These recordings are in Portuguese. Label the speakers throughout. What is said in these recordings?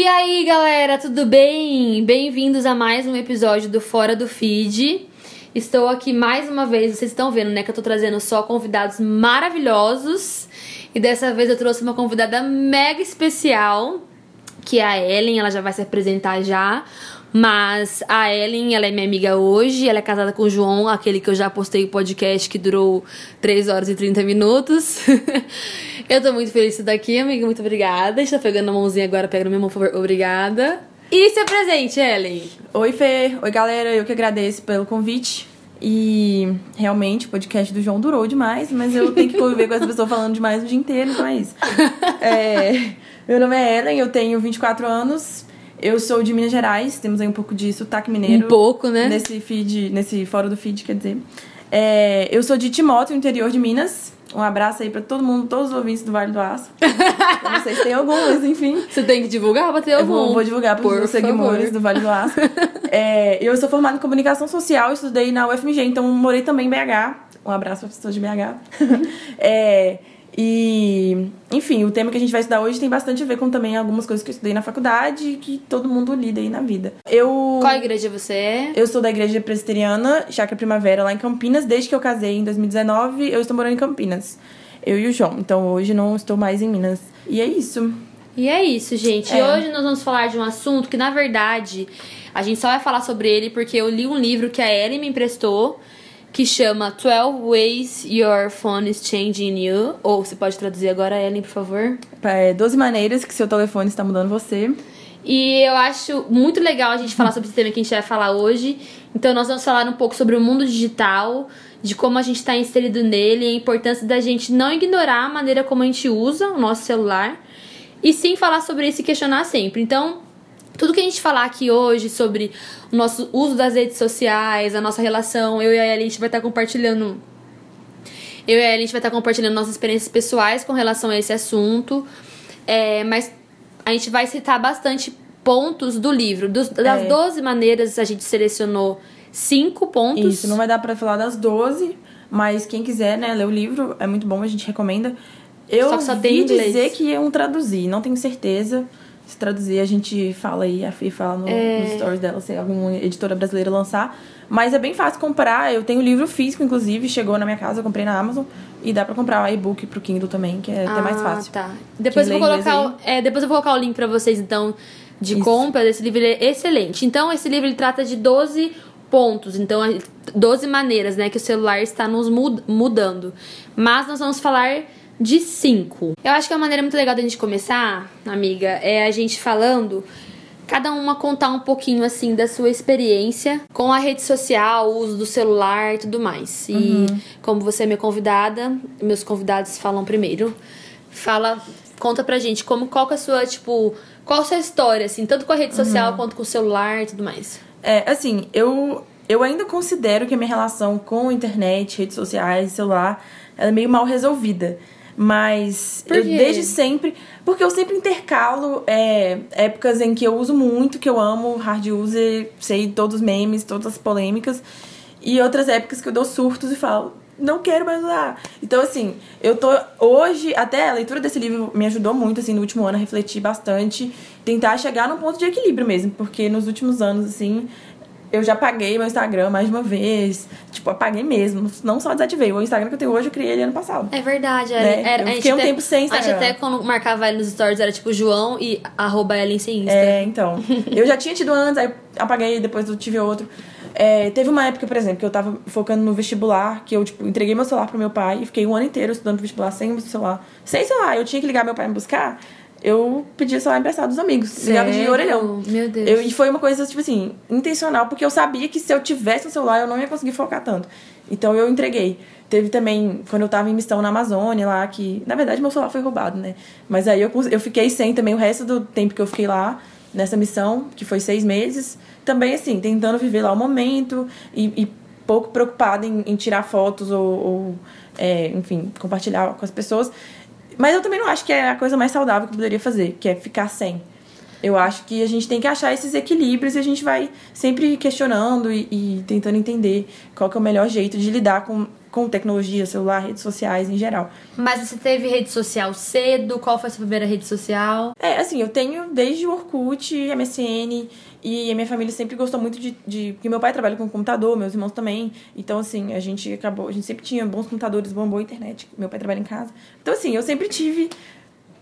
Speaker 1: E aí, galera, tudo bem? Bem-vindos a mais um episódio do Fora do Feed. Estou aqui mais uma vez, vocês estão vendo, né, que eu tô trazendo só convidados maravilhosos. E dessa vez eu trouxe uma convidada mega especial, que é a Ellen, ela já vai se apresentar já. Mas a Ellen, ela é minha amiga hoje, ela é casada com o João, aquele que eu já postei o podcast que durou 3 horas e 30 minutos. eu tô muito feliz de estar aqui, amiga, muito obrigada. Está pegando a mãozinha agora, pega na minha mão, por favor, obrigada. E se apresente, Ellen.
Speaker 2: Oi, Fê. Oi, galera. Eu que agradeço pelo convite. E realmente o podcast do João durou demais, mas eu tenho que conviver com essa pessoa falando demais o dia inteiro, então é isso. É, meu nome é Ellen, eu tenho 24 anos, eu sou de Minas Gerais, temos aí um pouco de sotaque mineiro.
Speaker 1: Um pouco, né?
Speaker 2: Nesse feed, nesse fora do feed, quer dizer. É, eu sou de Timóteo, interior de Minas. Um abraço aí pra todo mundo, todos os ouvintes do Vale do Aço. eu não sei se tem algum, mas enfim.
Speaker 1: Você tem que divulgar pra ter algum.
Speaker 2: Eu vou, vou divulgar pros
Speaker 1: Por
Speaker 2: seguidores
Speaker 1: favor.
Speaker 2: do Vale do Aço. É, eu sou formada em comunicação social, estudei na UFMG, então morei também em BH. Um abraço para pessoas de BH. É, e, enfim, o tema que a gente vai estudar hoje tem bastante a ver com também algumas coisas que eu estudei na faculdade e que todo mundo lida aí na vida. Eu.
Speaker 1: Qual igreja você é?
Speaker 2: Eu sou da igreja presbiteriana, Chácara Primavera, lá em Campinas. Desde que eu casei em 2019, eu estou morando em Campinas. Eu e o João. Então hoje não estou mais em Minas. E é isso.
Speaker 1: E é isso, gente.
Speaker 2: É.
Speaker 1: hoje nós vamos falar de um assunto que, na verdade, a gente só vai falar sobre ele porque eu li um livro que a Ellie me emprestou que chama 12 Ways Your Phone is Changing You. Ou você pode traduzir agora, Ellen, por favor?
Speaker 2: É 12 maneiras que seu telefone está mudando você.
Speaker 1: E eu acho muito legal a gente falar sobre esse tema que a gente vai falar hoje. Então, nós vamos falar um pouco sobre o mundo digital, de como a gente está inserido nele, a importância da gente não ignorar a maneira como a gente usa o nosso celular e sim falar sobre isso e questionar sempre. Então, tudo que a gente falar aqui hoje sobre o nosso uso das redes sociais, a nossa relação, eu e a Ellen, a gente vai estar compartilhando eu e a Ellen, a gente vai estar compartilhando nossas experiências pessoais com relação a esse assunto. É, mas a gente vai citar bastante pontos do livro. Dos, das
Speaker 2: É.
Speaker 1: 12 maneiras, a gente selecionou cinco pontos.
Speaker 2: Isso, não vai dar pra falar das 12, mas quem quiser, né, ler o livro, é muito bom, a gente recomenda. Eu
Speaker 1: Só que só
Speaker 2: vi dizer que iam traduzir, não tenho certeza. Se traduzir, a gente fala aí, a Fê fala no,
Speaker 1: É.
Speaker 2: nos stories dela, se alguma editora brasileira lançar. Mas é bem fácil comprar, eu tenho livro físico, inclusive, chegou na minha casa, eu comprei na Amazon. E dá pra comprar o e-book pro Kindle também, que é até mais fácil.
Speaker 1: Tá. Depois eu, vou colocar, o- é, depois eu vou colocar o link pra vocês, então, de
Speaker 2: Isso.
Speaker 1: compra desse livro. Ele é excelente. Então, esse livro ele trata de 12 pontos. Então, 12 maneiras, né, que o celular está nos mud- mudando. Mas nós vamos falar de cinco. Eu acho que uma maneira muito legal da gente começar, amiga, é a gente falando cada uma contar um pouquinho assim da sua experiência com a rede social, o uso do celular e tudo mais. E como você é minha convidada, meus convidados falam primeiro. Fala, conta pra gente como qual que é a sua, tipo, qual a sua história assim, tanto com a rede social quanto com o celular e tudo mais.
Speaker 2: É, assim, eu, eu ainda considero que a minha relação com internet, redes sociais, celular, ela é meio mal resolvida. Mas eu desde sempre. Porque eu sempre intercalo é, épocas em que eu uso muito, que eu amo, hard user, sei todos os memes, todas as polêmicas. E outras épocas que eu dou surtos e falo, não quero mais usar. Então, assim, eu tô. Hoje, até a leitura desse livro me ajudou muito, assim, no último ano, a refletir bastante, tentar chegar num ponto de equilíbrio mesmo, porque nos últimos anos, assim, eu já apaguei meu Instagram mais de uma vez. Tipo, apaguei mesmo. Não só desativei. O Instagram que eu tenho hoje eu criei ele ano passado.
Speaker 1: É verdade,
Speaker 2: Né?
Speaker 1: Ellen. Era,
Speaker 2: Eu fiquei um
Speaker 1: até-
Speaker 2: tempo sem
Speaker 1: A gente
Speaker 2: Instagram.
Speaker 1: até quando marcava ele nos stories era tipo João e arroba sem Insta.
Speaker 2: É, então. Eu já tinha tido antes, aí apaguei, depois eu tive outro. É, teve uma época, por exemplo, que eu tava focando no vestibular, que eu, tipo, entreguei meu celular pro meu pai e fiquei um ano inteiro estudando pro vestibular sem o celular. Sem celular, eu tinha que ligar meu pai me buscar. Eu pedia celular emprestado dos amigos. Ligava de
Speaker 1: Sério?
Speaker 2: orelhão.
Speaker 1: Meu Deus.
Speaker 2: Eu, e foi uma coisa, tipo assim, intencional, porque eu sabia que se eu tivesse um celular, eu não ia conseguir focar tanto. Então eu entreguei. Teve também, quando eu tava em missão na Amazônia lá, que. Na verdade, meu celular foi roubado, né? Mas aí eu, eu fiquei sem também o resto do tempo que eu fiquei lá, nessa missão, que foi seis meses. Também, assim, tentando viver lá o momento e, e pouco preocupada em, em tirar fotos ou, ou, é, enfim, compartilhar com as pessoas. Mas eu também não acho que é a coisa mais saudável que poderia fazer, que é ficar sem. Eu acho que a gente tem que achar esses equilíbrios e a gente vai sempre questionando e, e tentando entender qual é o melhor jeito de lidar com, com tecnologia, celular, redes sociais em geral.
Speaker 1: Mas você teve rede social cedo? Qual foi a sua primeira rede social?
Speaker 2: É, assim, eu tenho desde o Orkut, MSN, e a minha família sempre gostou muito de, de. Porque meu pai trabalha com computador, meus irmãos também. Então, assim, a gente acabou. A gente sempre tinha bons computadores, boa, boa internet. Meu pai trabalha em casa. Então, assim, eu sempre tive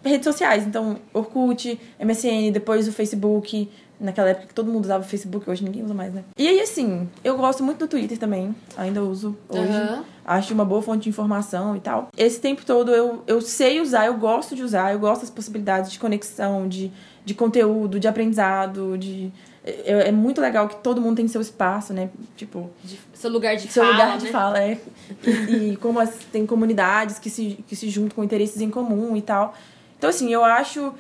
Speaker 2: redes sociais. Então, Orkut, MSN, depois o Facebook. Naquela época que todo mundo usava o Facebook, hoje ninguém usa mais, né? E aí, assim, eu gosto muito do Twitter também. Ainda uso hoje.
Speaker 1: Uhum.
Speaker 2: Acho uma boa fonte de informação e tal. Esse tempo todo eu, eu sei usar, eu gosto de usar, eu gosto das possibilidades de conexão, de, de conteúdo, de aprendizado, de. É, é muito legal que todo mundo tem seu espaço, né? Tipo.
Speaker 1: De, seu lugar de
Speaker 2: seu
Speaker 1: fala.
Speaker 2: lugar de
Speaker 1: né?
Speaker 2: fala, é. E, e como as, tem comunidades que se, que se juntam com interesses em comum e tal. Então, assim, eu acho.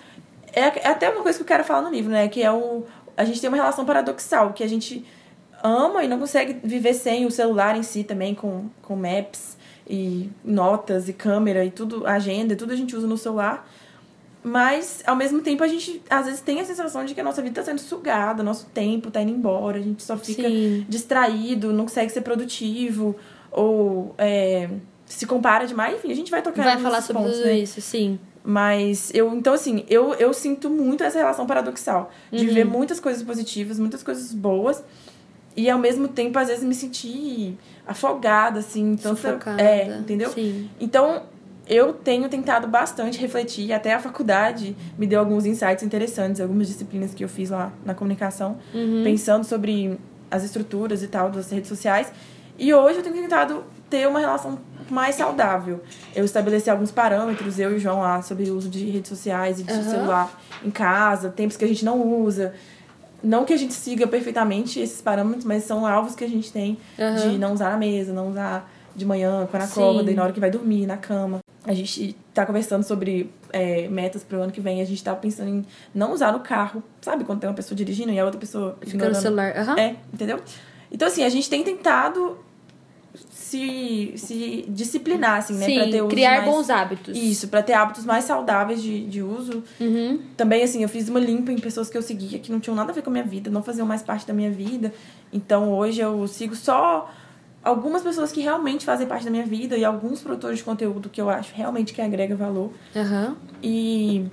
Speaker 2: É, é até uma coisa que eu quero falar no livro, né? Que é o. A gente tem uma relação paradoxal, que a gente ama e não consegue viver sem o celular em si também, com, com maps e notas e câmera e tudo, agenda, tudo a gente usa no celular. Mas, ao mesmo tempo, a gente às vezes tem a sensação de que a nossa vida está sendo sugada, nosso tempo está indo embora, a gente só fica
Speaker 1: Sim.
Speaker 2: distraído, não consegue ser produtivo, ou é, se compara demais, enfim, a gente vai tocar
Speaker 1: Vai falar sobre
Speaker 2: pontos,
Speaker 1: tudo
Speaker 2: né?
Speaker 1: isso, sim.
Speaker 2: Mas eu, então assim, eu, eu sinto muito essa relação paradoxal de
Speaker 1: Uhum.
Speaker 2: ver muitas coisas positivas, muitas coisas boas e ao mesmo tempo às vezes me sentir afogada assim, tanta,
Speaker 1: Sufocada.
Speaker 2: é, entendeu?
Speaker 1: Sim.
Speaker 2: Então, eu tenho tentado bastante refletir, até a faculdade me deu alguns insights interessantes, algumas disciplinas que eu fiz lá na comunicação,
Speaker 1: Uhum.
Speaker 2: pensando sobre as estruturas e tal das redes sociais. E hoje eu tenho tentado ter uma relação mais saudável. Eu estabeleci alguns parâmetros, eu e o João lá, sobre o uso de redes sociais e de
Speaker 1: Aham.
Speaker 2: celular em casa, tempos que a gente não usa. Não que a gente siga perfeitamente esses parâmetros, mas são alvos que a gente tem
Speaker 1: Aham.
Speaker 2: de não usar na mesa, não usar de manhã, quando acorda, e na hora que vai dormir, na cama. A gente tá conversando sobre é, metas pro ano que vem. A gente tá pensando em não usar no carro. Sabe quando tem uma pessoa dirigindo e a outra pessoa
Speaker 1: Fica no celular. Aham.
Speaker 2: É, entendeu? Então, assim, a gente tem tentado se, se disciplinar, assim, né? pra ter
Speaker 1: Sim, criar
Speaker 2: mais...
Speaker 1: bons hábitos.
Speaker 2: Isso, pra ter hábitos mais saudáveis de, de uso.
Speaker 1: Uhum.
Speaker 2: Também, assim, eu fiz uma limpa em pessoas que eu seguia que não tinham nada a ver com a minha vida, não faziam mais parte da minha vida. Então, hoje eu sigo só algumas pessoas que realmente fazem parte da minha vida e alguns produtores de conteúdo que eu acho realmente que agrega valor.
Speaker 1: Aham.
Speaker 2: E.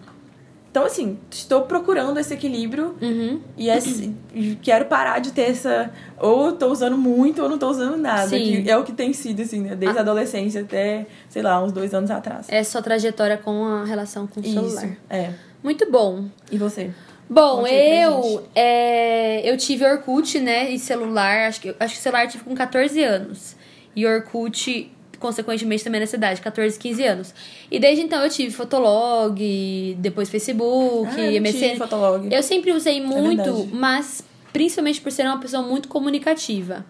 Speaker 2: Então, assim, estou procurando esse equilíbrio
Speaker 1: Uhum.
Speaker 2: e, esse- e quero parar de ter essa. Ou tô usando muito ou não tô usando nada.
Speaker 1: Sim.
Speaker 2: Que é o que tem sido, assim, né? Desde a adolescência até, sei lá, uns dois anos atrás.
Speaker 1: É sua trajetória com a relação com o celular.
Speaker 2: Isso. É.
Speaker 1: Muito bom.
Speaker 2: E você?
Speaker 1: Bom,
Speaker 2: Conte
Speaker 1: eu é, eu tive Orkut, né, e celular, acho que acho que celular eu tive com 14 anos. E Orkut consequentemente também nessa idade, 14, 15 anos. E desde então eu tive Fotolog, depois Facebook,
Speaker 2: Ah, eu
Speaker 1: MSN.
Speaker 2: Fotolog.
Speaker 1: Eu sempre usei muito,
Speaker 2: verdade.
Speaker 1: mas principalmente por ser uma pessoa muito comunicativa.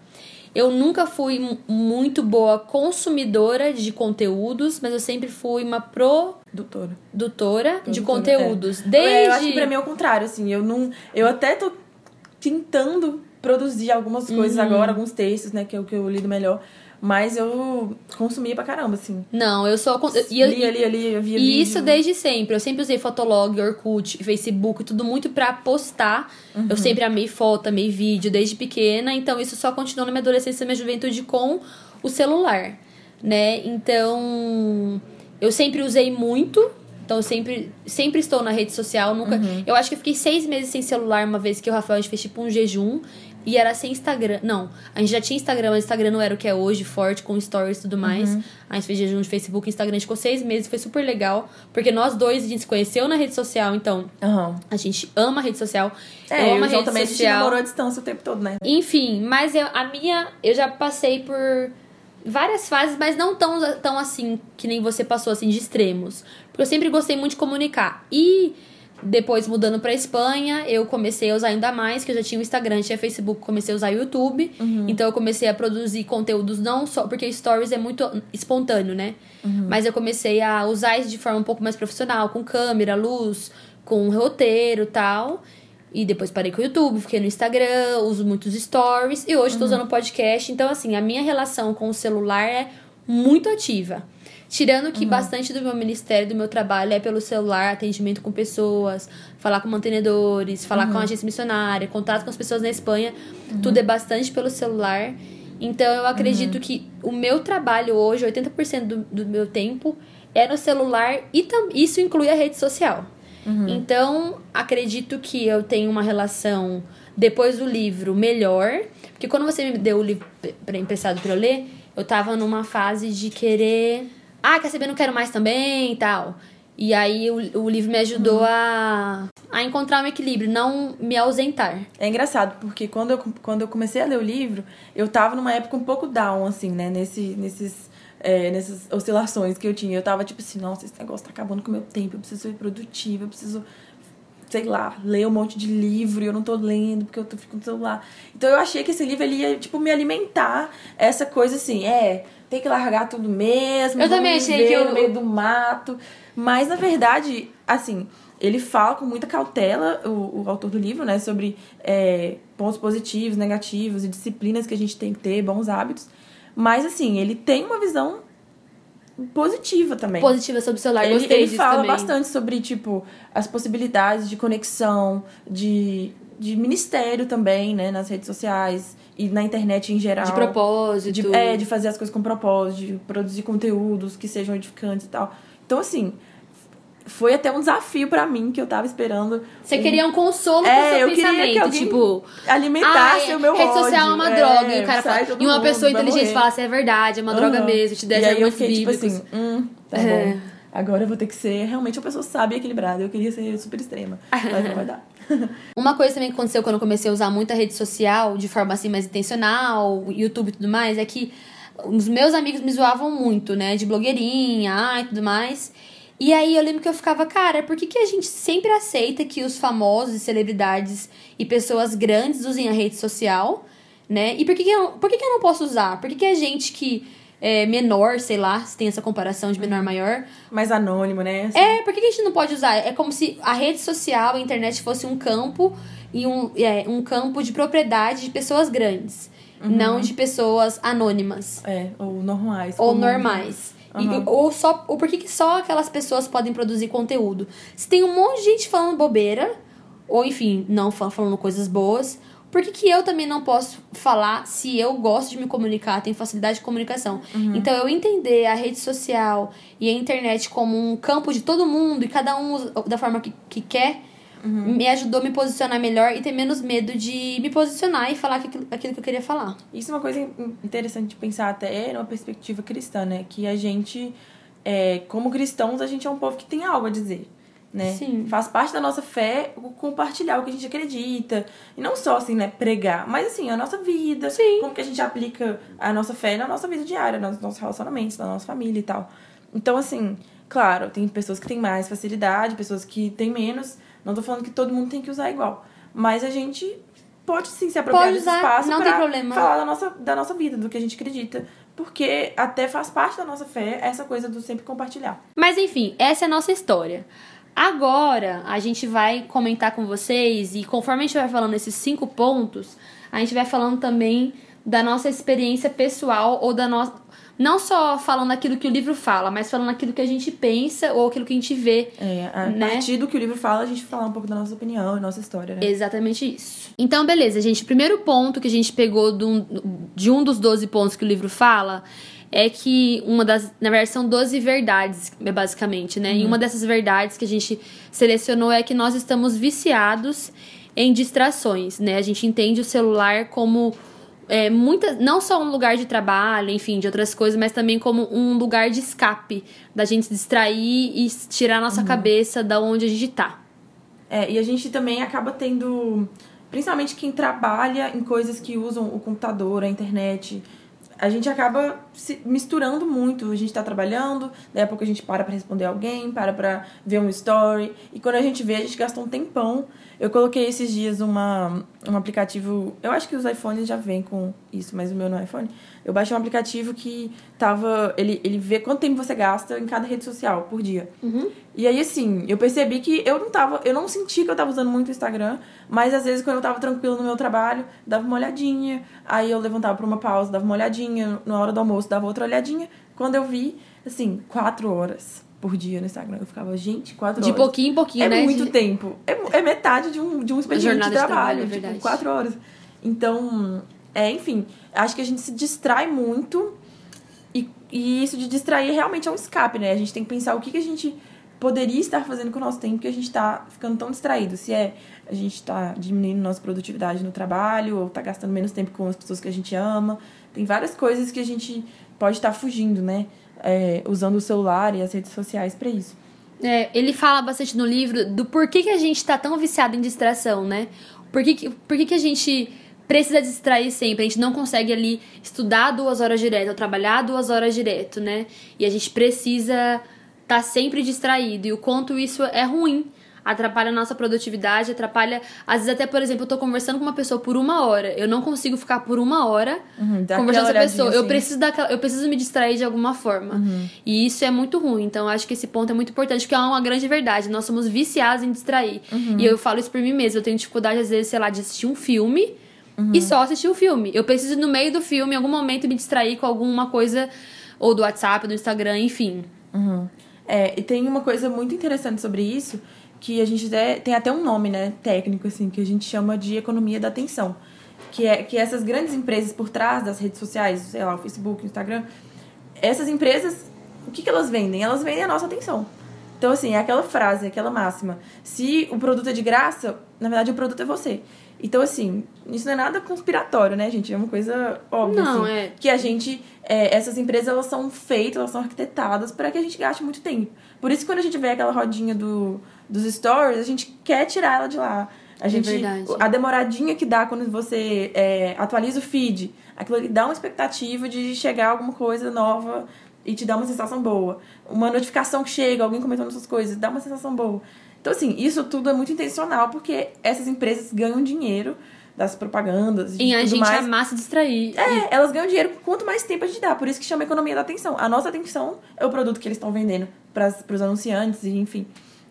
Speaker 1: Eu nunca fui mu- muito boa consumidora de conteúdos, mas eu sempre fui uma produtora
Speaker 2: Doutora.
Speaker 1: de
Speaker 2: Produtora,
Speaker 1: conteúdos.
Speaker 2: é.
Speaker 1: Desde
Speaker 2: É, eu acho que pra mim é o contrário, assim. Eu não. Eu até tô tentando produzir algumas coisas
Speaker 1: Uhum.
Speaker 2: agora, alguns textos, né? Que é o que eu lido melhor. Mas eu consumia pra caramba, assim.
Speaker 1: Não, eu sou. E, eu-
Speaker 2: li, ali, ali, eu via
Speaker 1: e
Speaker 2: vídeo.
Speaker 1: isso desde sempre. Eu sempre usei Fotolog, Orkut, Facebook, tudo muito pra postar.
Speaker 2: Uhum.
Speaker 1: Eu sempre amei foto, amei vídeo desde pequena. Então isso só continuou na minha adolescência e na minha juventude com o celular, né? Então eu sempre usei muito. Então eu sempre, sempre estou na rede social. Nunca.
Speaker 2: Uhum.
Speaker 1: Eu acho que eu fiquei seis meses sem celular uma vez que o Rafael a gente fez tipo um jejum. E era sem Instagram. Não, a gente já tinha Instagram, mas o Instagram não era o que é hoje, forte, com stories e tudo mais.
Speaker 2: Uhum.
Speaker 1: A gente fez jejum de Facebook e Instagram, a gente ficou seis meses, foi super legal. Porque nós dois, a gente se conheceu na rede social, então
Speaker 2: Aham.
Speaker 1: a gente ama a rede social.
Speaker 2: É,
Speaker 1: eu
Speaker 2: eu
Speaker 1: amo a rede
Speaker 2: também a gente
Speaker 1: social.
Speaker 2: namorou à distância o tempo todo, né?
Speaker 1: Enfim, mas eu, a minha. Eu já passei por várias fases, mas não tão, tão assim que nem você passou, assim, de extremos. Porque eu sempre gostei muito de comunicar. E depois, mudando pra Espanha, eu comecei a usar ainda mais, que eu já tinha o Instagram, tinha Facebook, comecei a usar o YouTube. Então eu comecei a produzir conteúdos não só. Porque stories é muito espontâneo, né? Mas eu comecei a usar isso de forma um pouco mais profissional, com câmera, luz, com roteiro e tal. E depois parei com o YouTube, fiquei no Instagram, uso muitos stories. E hoje tô usando podcast. Então, assim, a minha relação com o celular é muito ativa. Tirando que uhum. bastante do meu ministério, do meu trabalho é pelo celular, atendimento com pessoas, falar com mantenedores, falar uhum. com a agência missionária, contato com as pessoas na Espanha, uhum. tudo é bastante pelo celular. Então eu acredito uhum. que o meu trabalho hoje, 80% do, do meu tempo, é no celular e tam, isso inclui a rede social. Uhum. Então, acredito que eu tenho uma relação depois do livro melhor, porque quando você me deu o livro emprestado para eu ler, eu tava numa fase de querer ah, quer saber, não quero mais também e tal. E aí o, o livro me ajudou uhum. a, a encontrar um equilíbrio, não me ausentar.
Speaker 2: É engraçado, porque quando eu, quando eu comecei a ler o livro, eu tava numa época um pouco down, assim, né? Nesse, nesses, é, nessas oscilações que eu tinha. Eu tava tipo assim, nossa, esse negócio tá acabando com o meu tempo, eu preciso ser produtiva, eu preciso, sei lá, ler um monte de livro e eu não tô lendo porque eu tô ficando no celular. Então eu achei que esse livro ele ia, tipo, me alimentar essa coisa assim, é tem que largar tudo mesmo.
Speaker 1: Eu também achei que
Speaker 2: eu... no meio do mato. Mas na verdade, assim, ele fala com muita cautela, o, o autor do livro, né, sobre é, pontos positivos, negativos e disciplinas que a gente tem que ter, bons hábitos. Mas assim, ele tem uma visão positiva também.
Speaker 1: Positiva sobre o celular.
Speaker 2: Ele,
Speaker 1: Gostei
Speaker 2: ele fala
Speaker 1: também.
Speaker 2: bastante sobre, tipo, as possibilidades de conexão, de, de ministério também, né, nas redes sociais e na internet em geral.
Speaker 1: De propósito.
Speaker 2: De, é, de fazer as coisas com propósito, de produzir conteúdos que sejam edificantes e tal. Então, assim, foi até um desafio para mim que eu tava esperando.
Speaker 1: Você um... queria um consolo é, pro seu eu pensamento,
Speaker 2: que
Speaker 1: tipo,
Speaker 2: alimentasse ah, o meu
Speaker 1: rede
Speaker 2: ódio.
Speaker 1: social é uma
Speaker 2: é,
Speaker 1: droga, e o cara fala, e uma pessoa inteligente fala assim, é verdade, é uma uhum. droga mesmo, te der argumentos
Speaker 2: fiquei, bíblicos. Tipo assim, hum, tá é. bom. Agora eu vou ter que ser realmente uma pessoa sábia e equilibrada. Eu queria ser super extrema, mas não vai dar.
Speaker 1: Uma coisa também que aconteceu quando eu comecei a usar muita rede social de forma assim mais intencional, YouTube e tudo mais, é que os meus amigos me zoavam muito, né? De blogueirinha e tudo mais. E aí eu lembro que eu ficava, cara, por que, que a gente sempre aceita que os famosos, celebridades e pessoas grandes usem a rede social, né? E por que, que, eu, por que, que eu não posso usar? Por que, que a gente que é, menor, sei lá, se tem essa comparação de menor maior.
Speaker 2: Mais anônimo, né?
Speaker 1: Assim. É, por que a gente não pode usar? É como se a rede social, a internet fosse um campo e um, é, um campo de propriedade de pessoas grandes. Uhum. Não de pessoas anônimas.
Speaker 2: É, ou normais.
Speaker 1: Ou normais. Uhum. Ou só. Ou por que, que só aquelas pessoas podem produzir conteúdo? Se tem um monte de gente falando bobeira, ou enfim, não falando coisas boas, por que, que eu também não posso falar se eu gosto de me comunicar, tenho facilidade de comunicação? Uhum. Então, eu entender a rede social e a internet como um campo de todo mundo e cada um da forma que, que quer, uhum. me ajudou a me posicionar melhor e ter menos medo de me posicionar e falar aquilo, aquilo que eu queria falar.
Speaker 2: Isso é uma coisa interessante de pensar até numa perspectiva cristã, né? Que a gente, é, como cristãos, a gente é um povo que tem algo a dizer né?
Speaker 1: Sim.
Speaker 2: Faz parte da nossa fé compartilhar o que a gente acredita. E não só, assim, né, pregar, mas, assim, a nossa vida.
Speaker 1: Sim.
Speaker 2: Como que a gente aplica a nossa fé na nossa vida diária, nos nossos relacionamentos, na nossa família e tal. Então, assim, claro, tem pessoas que têm mais facilidade, pessoas que têm menos. Não tô falando que todo mundo tem que usar igual. Mas a gente pode sim se apropriar
Speaker 1: pode
Speaker 2: desse espaço
Speaker 1: não
Speaker 2: pra
Speaker 1: tem problema.
Speaker 2: falar da nossa, da nossa vida, do que a gente acredita. Porque até faz parte da nossa fé essa coisa do sempre compartilhar.
Speaker 1: Mas enfim, essa é a nossa história. Agora, a gente vai comentar com vocês e conforme a gente vai falando esses cinco pontos, a gente vai falando também da nossa experiência pessoal ou da nossa. Não só falando aquilo que o livro fala, mas falando aquilo que a gente pensa ou aquilo que a gente vê.
Speaker 2: É, a
Speaker 1: né?
Speaker 2: partir do que o livro fala, a gente vai falar um pouco da nossa opinião e nossa história, né?
Speaker 1: Exatamente isso. Então, beleza, gente. O primeiro ponto que a gente pegou de um, de um dos 12 pontos que o livro fala é que uma das. Na verdade, são 12 verdades, basicamente, né? Uhum. E uma dessas verdades que a gente selecionou é que nós estamos viciados em distrações, né? A gente entende o celular como. É, muita, não só um lugar de trabalho, enfim, de outras coisas, mas também como um lugar de escape, da gente se distrair e tirar a nossa uhum. cabeça da onde a gente tá.
Speaker 2: É, e a gente também acaba tendo, principalmente quem trabalha em coisas que usam o computador, a internet, a gente acaba se misturando muito. A gente tá trabalhando, daí a pouco a gente para pra responder alguém, para pra ver um story. E quando a gente vê, a gente gasta um tempão. Eu coloquei esses dias uma, um aplicativo. Eu acho que os iPhones já vêm com isso, mas o meu não é iPhone. Eu baixei um aplicativo que tava. Ele, ele vê quanto tempo você gasta em cada rede social por dia.
Speaker 1: Uhum.
Speaker 2: E aí, assim, eu percebi que eu não tava. Eu não senti que eu tava usando muito o Instagram, mas às vezes quando eu tava tranquilo no meu trabalho, dava uma olhadinha. Aí eu levantava pra uma pausa, dava uma olhadinha. Na hora do almoço, dava outra olhadinha. Quando eu vi, assim, quatro horas por dia no Instagram. Eu ficava, gente, quatro
Speaker 1: De
Speaker 2: horas.
Speaker 1: pouquinho em pouquinho,
Speaker 2: é
Speaker 1: né?
Speaker 2: muito
Speaker 1: De-
Speaker 2: tempo. É, é metade de um, de um expediente de
Speaker 1: de
Speaker 2: trabalho.
Speaker 1: trabalho, é
Speaker 2: tipo, quatro horas. Então, é, enfim, acho que a gente se distrai muito. E, e isso de distrair realmente é um escape, né? A gente tem que pensar o que, que a gente poderia estar fazendo com o nosso tempo que a gente tá ficando tão distraído. Se é a gente tá diminuindo nossa produtividade no trabalho, ou tá gastando menos tempo com as pessoas que a gente ama. Tem várias coisas que a gente pode estar fugindo, né? É, usando o celular e as redes sociais para isso.
Speaker 1: É, ele fala bastante no livro do porquê que a gente tá tão viciado em distração, né? Por que, por que, que a gente precisa distrair sempre? A gente não consegue ali estudar duas horas direto, ou trabalhar duas horas direto, né? E a gente precisa estar sempre distraído. E o quanto isso é ruim. Atrapalha a nossa produtividade, atrapalha. Às vezes, até, por exemplo, eu tô conversando com uma pessoa por uma hora. Eu não consigo ficar por uma hora
Speaker 2: Uhum,
Speaker 1: conversando com essa pessoa.
Speaker 2: olhadinha,
Speaker 1: Eu
Speaker 2: assim.
Speaker 1: preciso daquela, eu preciso me distrair de alguma forma. E isso é muito ruim. Então, eu acho que esse ponto é muito importante, porque é uma grande verdade. Nós somos viciados em distrair. E eu falo isso por mim mesma. Eu tenho dificuldade, às vezes, sei lá, de assistir um filme e só assistir o filme. Eu preciso, no meio do filme, em algum momento, me distrair com alguma coisa, ou do WhatsApp, do Instagram, enfim.
Speaker 2: Uhum. É, e tem uma coisa muito interessante sobre isso, que a gente tem até um nome, né, técnico, assim, que a gente chama de economia da atenção. Que é que essas grandes empresas por trás das redes sociais, sei lá, o Facebook, o Instagram, essas empresas, o que, que elas vendem? Elas vendem a nossa atenção. Então, assim, é aquela frase, aquela máxima. Se o produto é de graça, na verdade o produto é você. Então, assim, isso não é nada conspiratório, né, gente? É uma coisa óbvia.
Speaker 1: Não,
Speaker 2: assim,
Speaker 1: é.
Speaker 2: Que a gente. é, essas empresas, elas são feitas, elas são arquitetadas para que a gente gaste muito tempo. Por isso, quando a gente vê aquela rodinha do, dos stories, a gente quer tirar ela de lá. A gente,
Speaker 1: verdade.
Speaker 2: a demoradinha que dá quando você é, atualiza o feed, aquilo ali dá uma expectativa de chegar alguma coisa nova e te dá uma sensação boa. Uma notificação que chega, alguém comentando essas coisas, dá uma sensação boa. Então, assim, isso tudo é muito intencional porque essas empresas ganham dinheiro das propagandas e
Speaker 1: E a gente
Speaker 2: mais.
Speaker 1: amar se distrair.
Speaker 2: É, elas ganham dinheiro quanto mais tempo a gente dá. Por isso que chama economia da atenção. A nossa atenção é o produto que eles estão vendendo para os anunciantes e enfim.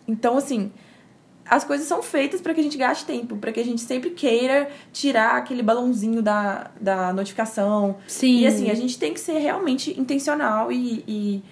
Speaker 2: Então, assim, as coisas são feitas para que a gente gaste tempo, para que a gente sempre queira tirar aquele balãozinho da, da notificação.
Speaker 1: Sim.
Speaker 2: E assim, a gente tem que ser realmente intencional e, e,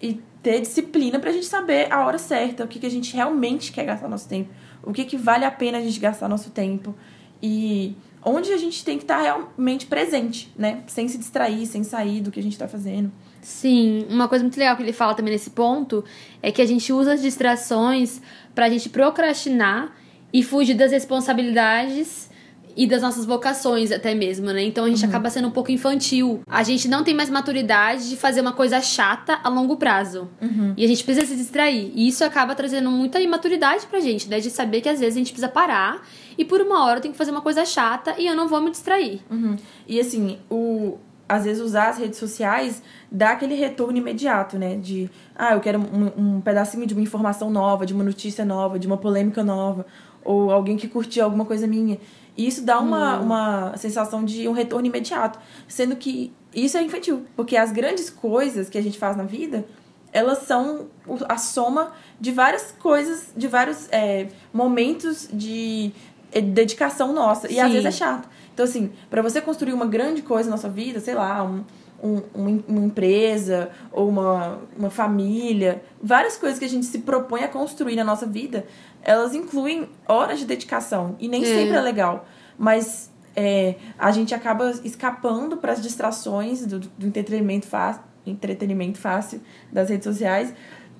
Speaker 2: e ter disciplina pra gente saber a hora certa, o que, que a gente realmente quer gastar nosso tempo, o que, que vale a pena a gente gastar nosso tempo e onde a gente tem que estar realmente presente, né? Sem se distrair, sem sair do que a gente tá fazendo.
Speaker 1: Sim, uma coisa muito legal que ele fala também nesse ponto é que a gente usa as distrações pra gente procrastinar e fugir das responsabilidades e das nossas vocações até mesmo, né? Então a gente acaba sendo um pouco infantil. A gente não tem mais maturidade de fazer uma coisa chata a longo prazo. E a gente precisa se distrair. E isso acaba trazendo muita imaturidade pra gente, né? De saber que às vezes a gente precisa parar e por uma hora eu tenho que fazer uma coisa chata e eu não vou me distrair.
Speaker 2: Uhum. E assim, o às vezes usar as redes sociais dá aquele retorno imediato, né? De, ah, eu quero um, um pedacinho de uma informação nova, de uma notícia nova, de uma polêmica nova, ou alguém que curtiu alguma coisa minha. E isso dá uma, uma sensação de um retorno imediato. Sendo que isso é infantil, porque as grandes coisas que a gente faz na vida, elas são a soma de várias coisas, de vários é, momentos de eh, dedicação nossa. E às
Speaker 1: Sim.
Speaker 2: vezes é chato. Então, assim, pra você construir uma grande coisa na sua vida, sei lá, um, um- um- uma empresa ou uma, uma família, várias coisas que a gente se propõe a construir na nossa vida, elas incluem horas de dedicação. E nem
Speaker 1: É.
Speaker 2: sempre é legal. Mas é, a gente acaba escapando para as distrações do, do entretenimento, fácil, entretenimento fácil das redes sociais.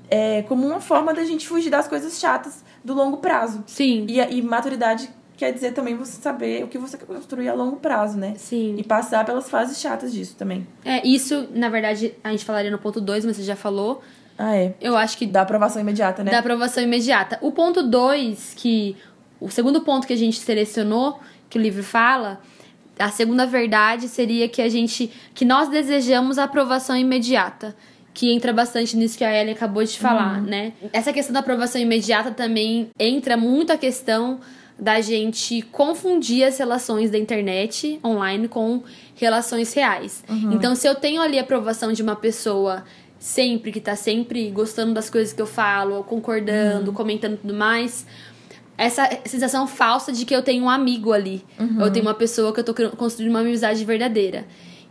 Speaker 2: É, como uma forma da gente fugir das coisas chatas do longo prazo.
Speaker 1: Sim.
Speaker 2: E, e maturidade quer dizer também você saber o que você quer construir a longo prazo, né?
Speaker 1: Sim.
Speaker 2: E passar pelas fases chatas disso também.
Speaker 1: É, isso, na verdade, a gente falaria no ponto 2, mas você já falou.
Speaker 2: Ah, é.
Speaker 1: Eu acho que
Speaker 2: Da aprovação imediata, né?
Speaker 1: da aprovação imediata. O ponto 2, que. O segundo ponto que a gente selecionou, que o livro fala, a segunda verdade seria que a gente. que nós desejamos a aprovação imediata. Que entra bastante nisso que a Ellen acabou de falar, né? Essa questão da aprovação imediata também entra muito a questão da gente confundir as relações da internet online com relações reais. Então, se eu tenho ali a aprovação de uma pessoa sempre, que tá sempre gostando das coisas que eu falo, ou concordando,
Speaker 2: Uhum.
Speaker 1: comentando tudo mais, essa sensação falsa de que eu tenho um amigo ali.
Speaker 2: Uhum.
Speaker 1: Eu tenho uma pessoa que eu tô construindo uma amizade verdadeira.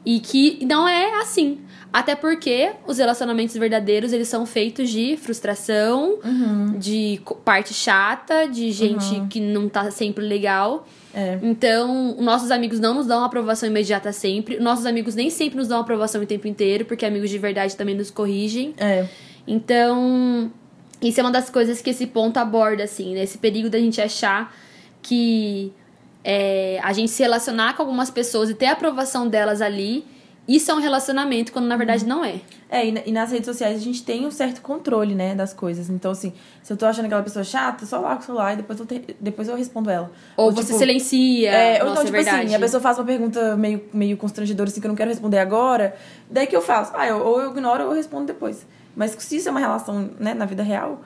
Speaker 1: E que não é assim. Até porque os relacionamentos verdadeiros, eles são feitos de frustração,
Speaker 2: Uhum.
Speaker 1: de parte chata, de gente que não tá sempre legal.
Speaker 2: É.
Speaker 1: Então, nossos amigos não nos dão aprovação imediata sempre. Nossos amigos nem sempre nos dão aprovação o tempo inteiro, porque amigos de verdade também nos corrigem.
Speaker 2: É.
Speaker 1: Então, isso é uma das coisas que esse ponto aborda, assim, né? Esse perigo da gente achar que é, a gente se relacionar com algumas pessoas e ter a aprovação delas ali, isso é um relacionamento, quando na verdade não é.
Speaker 2: É, e, e nas redes sociais a gente tem um certo controle, né, das coisas. Então, assim, se eu tô achando aquela pessoa chata, só largo o celular e depois eu, te- depois eu respondo ela.
Speaker 1: Ou, você
Speaker 2: tipo,
Speaker 1: silencia.
Speaker 2: É, ou
Speaker 1: Nossa,
Speaker 2: então, tipo
Speaker 1: é verdade.
Speaker 2: assim, a pessoa faz uma pergunta meio, meio constrangedora, assim, que eu não quero responder agora. Daí que eu faço? Ah, eu, ou eu ignoro ou eu respondo depois. Mas se isso é uma relação, né, na vida real,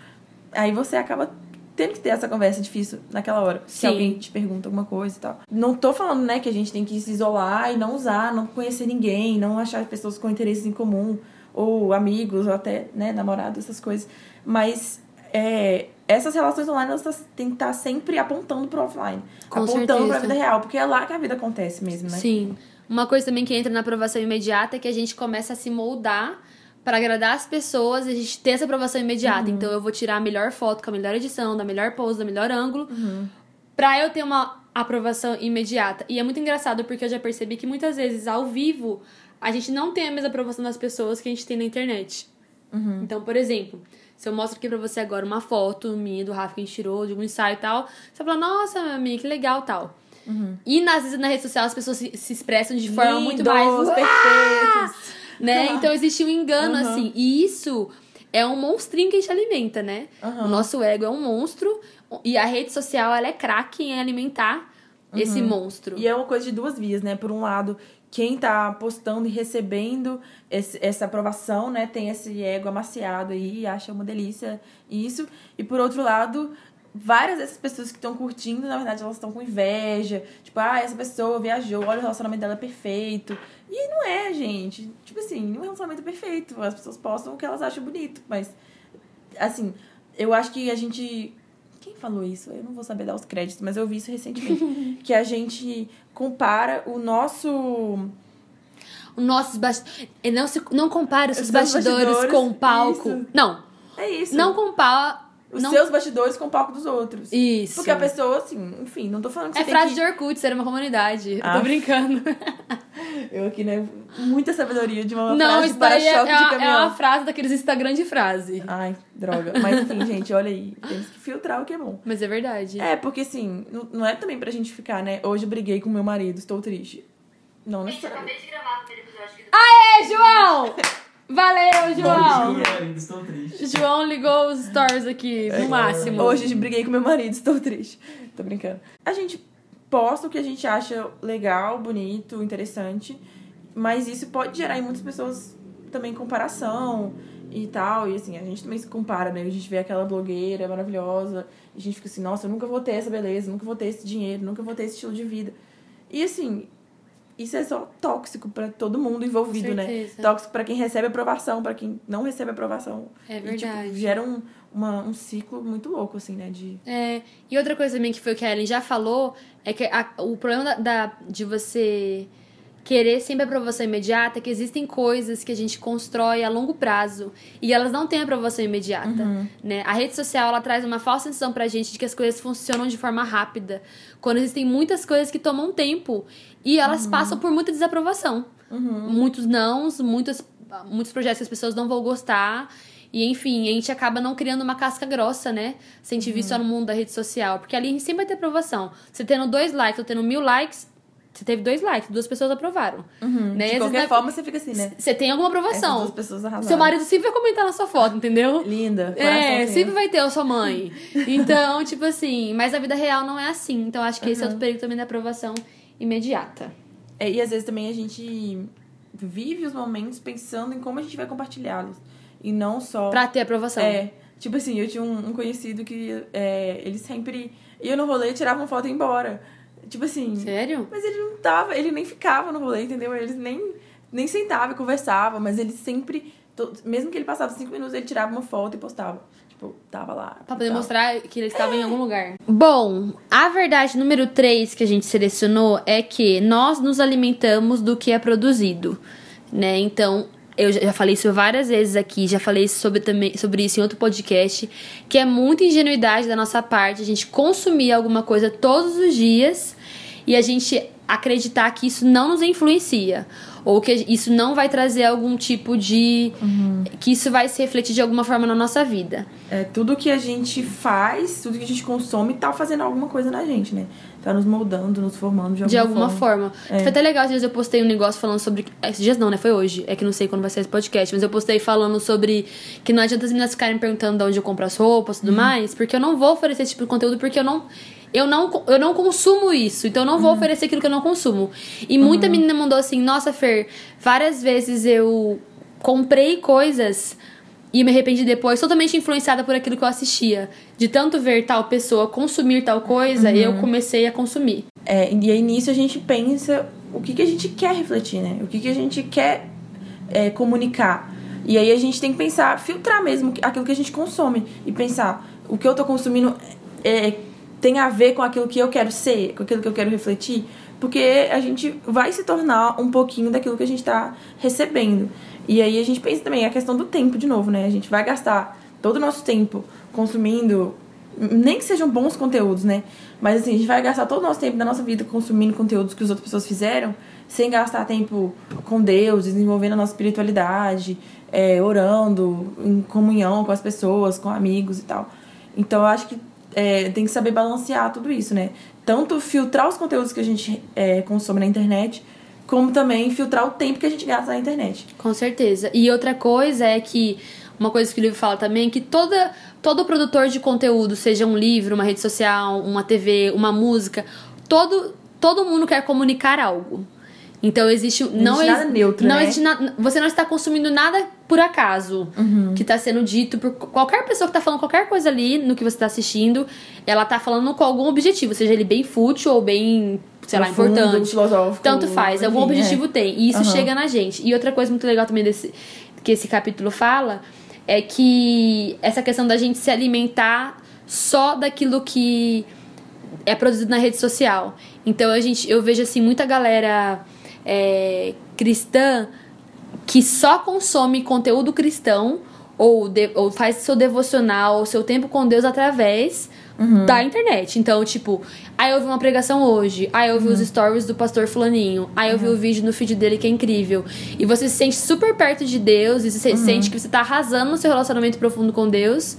Speaker 2: aí você acaba tendo que ter essa conversa difícil naquela hora. Se
Speaker 1: Sim.
Speaker 2: alguém te pergunta alguma coisa e tal. Não tô falando, né, que a gente tem que se isolar e não usar, não conhecer ninguém, não achar pessoas com interesses em comum, ou amigos, ou até, né, namorados, essas coisas. Mas é, essas relações online, elas tá- têm que estar sempre apontando pro offline.
Speaker 1: Com
Speaker 2: apontando
Speaker 1: certeza.
Speaker 2: pra vida real, porque é lá que a vida acontece mesmo, né?
Speaker 1: Sim. Uma coisa também que entra na aprovação imediata é que a gente começa a se moldar para agradar as pessoas e a gente ter essa aprovação imediata.
Speaker 2: Uhum.
Speaker 1: Então eu vou tirar a melhor foto com a melhor edição, da melhor pose, do melhor ângulo,
Speaker 2: Uhum.
Speaker 1: pra eu ter uma aprovação imediata. E é muito engraçado porque eu já percebi que muitas vezes ao vivo a gente não tem a mesma aprovação das pessoas que a gente tem na internet.
Speaker 2: Uhum.
Speaker 1: Então, por exemplo, se eu mostro aqui pra você agora uma foto minha do Rafa que a gente tirou, de algum ensaio e tal, você fala, nossa, minha amiga, que legal tal. E às vezes na rede social as pessoas se, se expressam de forma muito mais "Uá!"
Speaker 2: perfeitos.
Speaker 1: Né? Então existe um engano
Speaker 2: Uhum.
Speaker 1: assim. E isso é um monstrinho que a gente alimenta, né?
Speaker 2: Uhum.
Speaker 1: O nosso ego é um monstro e a rede social ela é craque em alimentar esse monstro.
Speaker 2: E é uma coisa de duas vias, né? Por um lado, quem tá postando e recebendo esse- essa aprovação, né? Tem esse ego amaciado aí, e acha uma delícia isso. E por outro lado, várias dessas pessoas que estão curtindo, na verdade, elas estão com inveja. Tipo, ah, essa pessoa viajou, olha o relacionamento dela é perfeito. E não é, gente. Tipo assim, não é um relacionamento perfeito. As pessoas postam o que elas acham bonito, mas assim, eu acho que a gente. Quem falou isso? Eu não vou saber dar os créditos, mas eu vi isso recentemente. que a gente compara o nosso.
Speaker 1: Os nossos bastidores. Não, se, não compare os seus
Speaker 2: Os seus
Speaker 1: bastidores,
Speaker 2: bastidores,
Speaker 1: com o palco.
Speaker 2: isso.
Speaker 1: Não.
Speaker 2: É isso.
Speaker 1: Não compara.
Speaker 2: Os
Speaker 1: não...
Speaker 2: seus bastidores com o palco dos outros.
Speaker 1: Isso.
Speaker 2: Porque a pessoa, assim, enfim, não tô falando que
Speaker 1: É frase
Speaker 2: tem
Speaker 1: de Orkut, ser uma comunidade. Eu
Speaker 2: Ah.
Speaker 1: tô brincando.
Speaker 2: que... Eu aqui, né? Muita sabedoria de uma
Speaker 1: não,
Speaker 2: frase
Speaker 1: isso
Speaker 2: para
Speaker 1: daí é,
Speaker 2: choque
Speaker 1: é,
Speaker 2: de
Speaker 1: uma- é
Speaker 2: caminhão.
Speaker 1: uma frase daqueles Instagram de frase.
Speaker 2: Ai, droga. Mas enfim, gente, olha aí. Temos que filtrar o que é bom.
Speaker 1: Mas é verdade.
Speaker 2: É, porque assim, não- não é também pra gente ficar, né? Hoje eu briguei com meu marido, estou triste. Não
Speaker 3: Gente, eu acabei de gravar o primeiro episódio
Speaker 1: Aê, João! Valeu, João!
Speaker 4: Bom dia, ainda estou triste.
Speaker 1: João ligou os stories aqui, no máximo.
Speaker 2: Hoje eu briguei com meu marido, estou triste. Tô brincando. A gente posta o que a gente acha legal, bonito, interessante, mas isso pode gerar em muitas pessoas também comparação e tal. E assim, a gente também se compara, né? A gente vê aquela blogueira maravilhosa, e a gente fica assim, nossa, eu nunca vou ter essa beleza, nunca vou ter esse dinheiro, nunca vou ter esse estilo de vida. E assim, isso é só tóxico pra todo mundo envolvido, né? Tóxico pra quem recebe aprovação, pra quem não recebe aprovação.
Speaker 1: É
Speaker 2: E, tipo,
Speaker 1: verdade.
Speaker 2: gera um, uma, um ciclo muito louco, assim, né? De...
Speaker 1: É, e outra coisa também que foi o que a Ellen já falou é que a- o problema da, da- de você querer sempre aprovação imediata que existem coisas que a gente constrói a longo prazo e elas não têm aprovação imediata, né? A rede social ela traz uma falsa sensação pra gente de que as coisas funcionam de forma rápida, quando existem muitas coisas que tomam tempo e elas passam por muita desaprovação. Muitos nãos, muitos, muitos projetos que as pessoas não vão gostar. E enfim, a gente acaba não criando uma casca grossa, né? Se a gente vir só no mundo da rede social. Porque ali a gente sempre vai ter aprovação. Você tendo dois likes ou tendo mil likes, você teve dois likes, duas pessoas aprovaram. Né? E às
Speaker 2: De
Speaker 1: vezes
Speaker 2: qualquer
Speaker 1: na-
Speaker 2: forma, você fica assim, né?
Speaker 1: Você tem alguma
Speaker 2: Essas
Speaker 1: aprovação.
Speaker 2: duas pessoas arrasaram.
Speaker 1: Seu marido sempre vai comentar na sua foto, entendeu?
Speaker 2: Linda.
Speaker 1: É, sempre vai ter a sua mãe. Então, tipo assim, mas a vida real não é assim. Então, acho que esse é outro perigo também da aprovação imediata.
Speaker 2: É, e às vezes também a gente vive os momentos pensando em como a gente vai compartilhá-los. E não só...
Speaker 1: Pra ter aprovação.
Speaker 2: É, tipo assim, eu tinha um, um conhecido que é, ele sempre ia no rolê, tirava uma foto e ia embora. Tipo assim...
Speaker 1: Sério?
Speaker 2: Mas ele não tava, ele nem ficava no rolê, entendeu? Eles nem, nem sentava e conversava, mas ele sempre mesmo que ele passava cinco minutos, ele tirava uma foto e postava. Tipo, tava lá.
Speaker 1: Pra poder mostrar que ele estava em algum lugar. Bom, a verdade número 3 que a gente selecionou é que nós nos alimentamos do que é produzido, né? Então, eu já já falei isso várias vezes aqui, já falei sobre, também, sobre isso em outro podcast, que é muita ingenuidade da nossa parte a gente consumir alguma coisa todos os dias e a gente acreditar que isso não nos influencia. Ou que isso não vai trazer algum tipo de. que isso vai se refletir de alguma forma na nossa vida.
Speaker 2: É, tudo que a gente faz, tudo que a gente consome, tá fazendo alguma coisa na gente, né? Tá nos moldando, nos formando de alguma,
Speaker 1: De alguma
Speaker 2: forma.
Speaker 1: forma. Foi até legal, esses dias eu postei um negócio falando sobre. Esses dias não, né? Foi hoje. É que não sei quando vai ser esse podcast, mas eu postei falando sobre que não adianta as meninas ficarem perguntando de onde eu compro as roupas e tudo mais, porque eu não vou oferecer esse tipo de conteúdo, porque eu não. Eu não, eu não consumo isso, então eu não vou oferecer aquilo que eu não consumo. E muita menina mandou assim: Nossa, Fer, várias vezes eu comprei coisas e me arrependi depois, totalmente influenciada por aquilo que eu assistia. De tanto ver tal pessoa consumir tal coisa, eu comecei a consumir.
Speaker 2: É, e aí nisso a gente pensa o que, que a gente quer refletir, né? O que, que a gente quer é, comunicar. E aí a gente tem que pensar, filtrar mesmo aquilo que a gente consome. E pensar, o que eu tô consumindo é, tem a ver com aquilo que eu quero ser, com aquilo que eu quero refletir. Porque a gente vai se tornar um pouquinho daquilo que a gente tá recebendo. E aí a gente pensa também a questão do tempo de novo, né? A gente vai gastar todo o nosso tempo consumindo, nem que sejam bons conteúdos, né? Mas assim, a gente vai gastar todo o nosso tempo da nossa vida consumindo conteúdos que as outras pessoas fizeram, sem gastar tempo com Deus, desenvolvendo a nossa espiritualidade, é, orando, em comunhão com as pessoas, com amigos e tal. Então eu acho que é, tem que saber balancear tudo isso, né? Tanto filtrar os conteúdos que a gente é, consome na internet, como também filtrar o tempo que a gente gasta na internet.
Speaker 1: Com certeza. E outra coisa é que uma coisa que o livro fala também é que toda, todo produtor de conteúdo, seja um livro, uma rede social, uma TV, uma música, todo, todo mundo quer comunicar algo. Então existe não
Speaker 2: existe nada
Speaker 1: ex-
Speaker 2: neutro,
Speaker 1: não
Speaker 2: né?
Speaker 1: existe na- você não está consumindo nada por acaso
Speaker 2: Uhum.
Speaker 1: que está sendo dito por qualquer pessoa que está falando qualquer coisa ali no que você está assistindo, ela está falando com algum objetivo, seja ele bem fútil ou bem, sei lá,
Speaker 2: Profundo,
Speaker 1: importante.
Speaker 2: filosófico,
Speaker 1: Tanto faz, algum
Speaker 2: enfim,
Speaker 1: objetivo
Speaker 2: é.
Speaker 1: tem. E isso
Speaker 2: Aham.
Speaker 1: chega na gente. E outra coisa muito legal também desse que esse capítulo fala é que essa questão da gente se alimentar só daquilo que é produzido na rede social. Então a gente, eu vejo assim muita galera é, cristã que só consome conteúdo cristão ou, de- ou faz seu devocional, ou seu tempo com Deus através da internet. Então, tipo, aí eu vi uma pregação hoje, aí eu vi os stories do pastor fulaninho, aí eu vi o vídeo no feed dele que é incrível. E você se sente super perto de Deus, e você se sente que você tá arrasando no seu relacionamento profundo com Deus,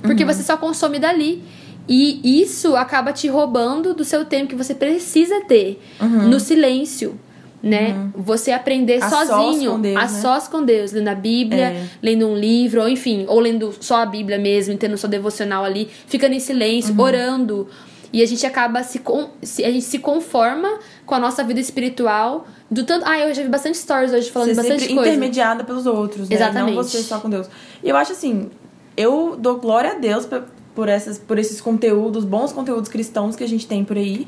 Speaker 1: porque você só consome dali. E isso acaba te roubando do seu tempo que você precisa ter no silêncio. Né? Você aprender
Speaker 2: A sós
Speaker 1: sozinho,
Speaker 2: com Deus,
Speaker 1: a
Speaker 2: né?
Speaker 1: sós com Deus, lendo a Bíblia,
Speaker 2: É.
Speaker 1: lendo um livro, ou enfim, ou lendo só a Bíblia mesmo, tendo sua devocional ali, ficando em silêncio,
Speaker 2: Uhum.
Speaker 1: orando. E a gente acaba se, se- a gente se conforma com a nossa vida espiritual. Do tanto, ah, eu já vi bastante stories hoje falando
Speaker 2: Ser
Speaker 1: bastante coisa.
Speaker 2: intermediada pelos outros, né?
Speaker 1: Exatamente.
Speaker 2: Não você só com Deus. E eu acho assim, eu dou glória a Deus por, essas, por esses conteúdos, bons conteúdos cristãos que a gente tem por aí.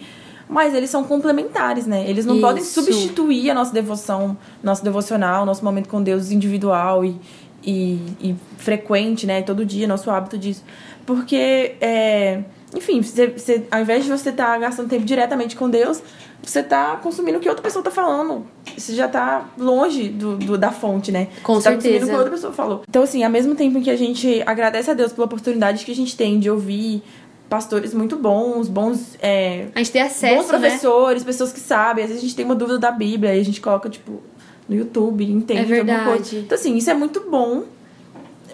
Speaker 2: Mas eles são complementares, né? Eles não podem
Speaker 1: Isso.
Speaker 2: substituir a nossa devoção, nosso devocional, nosso momento com Deus individual e, e, e frequente, né? Todo dia, nosso hábito disso. Porque, é, enfim, você, você- ao invés de você estar gastando tempo diretamente com Deus, você tá consumindo o que outra pessoa tá falando. Você já tá longe do, do- da fonte, né?
Speaker 1: Com
Speaker 2: você Tá consumindo
Speaker 1: certeza.
Speaker 2: o que outra pessoa falou. Então, assim, ao mesmo tempo que a gente agradece a Deus pela oportunidade que a gente tem de ouvir pastores muito bons, bons. É,
Speaker 1: A gente tem
Speaker 2: bons
Speaker 1: acesso, né?
Speaker 2: professores, pessoas que sabem. Às vezes a gente tem uma dúvida da Bíblia e a gente coloca, tipo, no YouTube, entende
Speaker 1: É verdade.
Speaker 2: alguma coisa. Então, assim, isso é muito bom,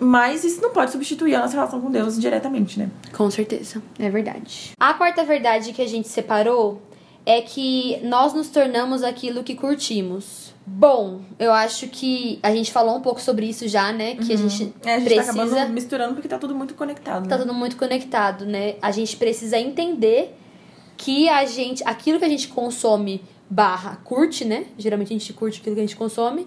Speaker 2: mas isso não pode substituir a nossa relação com Deus diretamente, né?
Speaker 1: Com certeza, é verdade. A quarta verdade que a gente separou é que nós nos tornamos aquilo que curtimos. Bom, eu acho que a gente falou um pouco sobre isso já, né? Que a gente
Speaker 2: É, a gente tá
Speaker 1: precisa.
Speaker 2: acabando misturando porque tá tudo muito conectado.
Speaker 1: Tá
Speaker 2: Né?
Speaker 1: tudo muito conectado, né? A gente precisa entender que a gente, aquilo que a gente consome barra curte, né? Geralmente a gente curte aquilo que a gente consome.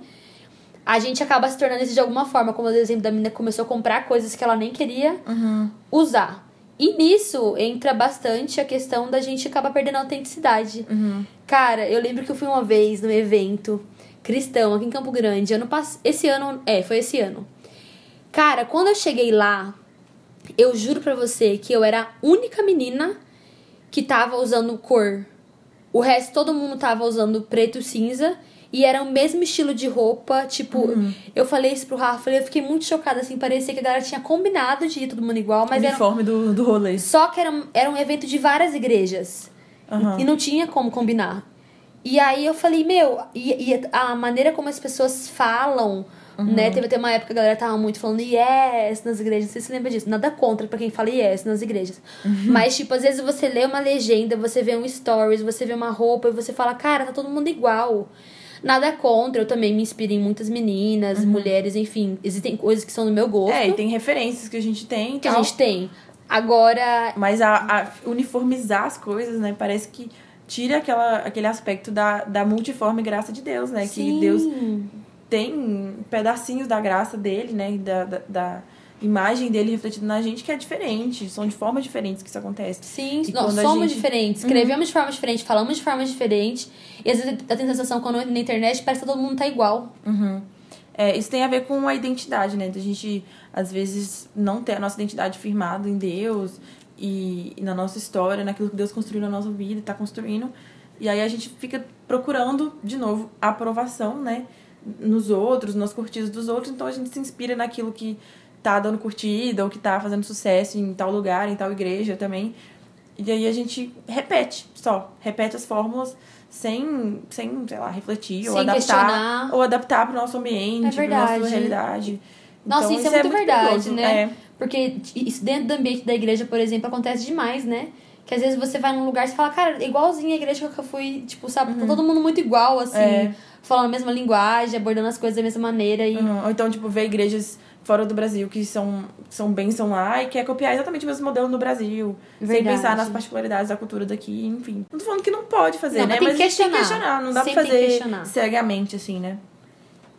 Speaker 1: A gente acaba se tornando isso de alguma forma, como o exemplo da menina que começou a comprar coisas que ela nem queria
Speaker 2: Uhum.
Speaker 1: usar. E nisso entra bastante a questão da gente acabar perdendo a autenticidade.
Speaker 2: Uhum.
Speaker 1: Cara, eu lembro que eu fui uma vez num evento. cristão aqui em Campo Grande. Ano pass... Esse ano, é, foi esse ano. Cara, quando eu cheguei lá, eu juro pra você que eu era a única menina que tava usando cor. O resto, todo mundo tava usando preto e cinza. E era o mesmo estilo de roupa, tipo,
Speaker 2: Uhum.
Speaker 1: eu falei isso pro Rafa, eu fiquei muito chocada, assim, parecia que a galera tinha combinado de ir todo mundo igual, mas era,
Speaker 2: Uniforme do, do rolê.
Speaker 1: só que era, um- era um evento de várias igrejas.
Speaker 2: Aham.
Speaker 1: E não tinha como combinar. E aí eu falei, meu, e, e a maneira como as pessoas falam,
Speaker 2: Uhum.
Speaker 1: né? Teve até uma época que a galera tava muito falando yes nas igrejas. Não sei se você lembra disso. Nada contra pra quem fala yes nas igrejas.
Speaker 2: Uhum.
Speaker 1: Mas, tipo, às vezes você lê uma legenda, você vê um stories, você vê uma roupa e você fala, cara, tá todo mundo igual. Nada contra, eu também me inspiro em muitas meninas, mulheres, enfim. Existem coisas que são do meu gosto.
Speaker 2: Uhum. É, e tem referências que a gente tem
Speaker 1: que a
Speaker 2: tal.
Speaker 1: gente tem. Agora,
Speaker 2: Mas a, a uniformizar as coisas, né? Parece que tira aquela, aquele aspecto da, da multiforme graça de Deus, né?
Speaker 1: sim.
Speaker 2: Que Deus tem pedacinhos da graça dele, né? Da, da, da imagem dele refletida na gente que é diferente. São de formas diferentes que isso acontece.
Speaker 1: Sim,
Speaker 2: E
Speaker 1: nós somos
Speaker 2: gente- Uhum.
Speaker 1: diferentes, escrevemos de forma diferente, falamos de forma diferente. E às vezes eu tenho a sensação quando na internet parece que todo mundo tá igual.
Speaker 2: Uhum. É, isso tem a ver com a identidade, né? Da gente, às vezes, não ter a nossa identidade firmada em Deus e, e na nossa história, naquilo que Deus construiu na nossa vida e tá construindo. E aí a gente fica procurando, de novo, a aprovação, né? Nos outros, nas curtidas dos outros. Então a gente se inspira naquilo que tá dando curtida ou que tá fazendo sucesso em tal lugar, em tal igreja também. E aí a gente repete só, repete as fórmulas sem, sem sei lá, refletir ou
Speaker 1: Sem
Speaker 2: adaptar
Speaker 1: questionar.
Speaker 2: ou adaptar para o nosso ambiente,
Speaker 1: É
Speaker 2: para nossa realidade.
Speaker 1: Nossa,
Speaker 2: Então,
Speaker 1: isso, é muito verdade,
Speaker 2: perigoso.
Speaker 1: né?
Speaker 2: É.
Speaker 1: Porque isso dentro do ambiente da igreja, por exemplo, acontece demais, né? Que às vezes você vai num lugar e fala, cara, igualzinho a igreja que eu fui, tipo, sabe, tá todo mundo muito igual, assim,
Speaker 2: Uhum. É.
Speaker 1: falando a mesma linguagem, abordando as coisas da mesma maneira. E
Speaker 2: Uhum. Ou então, tipo, ver igrejas fora do Brasil que são, são bem são lá e quer copiar exatamente o mesmo modelo no Brasil. Sem
Speaker 1: Verdade.
Speaker 2: pensar nas particularidades da cultura daqui, enfim. Não tô falando que não pode fazer,
Speaker 1: Não,
Speaker 2: né?
Speaker 1: mas tem
Speaker 2: gente tem que
Speaker 1: questionar.
Speaker 2: Não dá
Speaker 1: Sempre
Speaker 2: pra fazer cegamente, assim, né?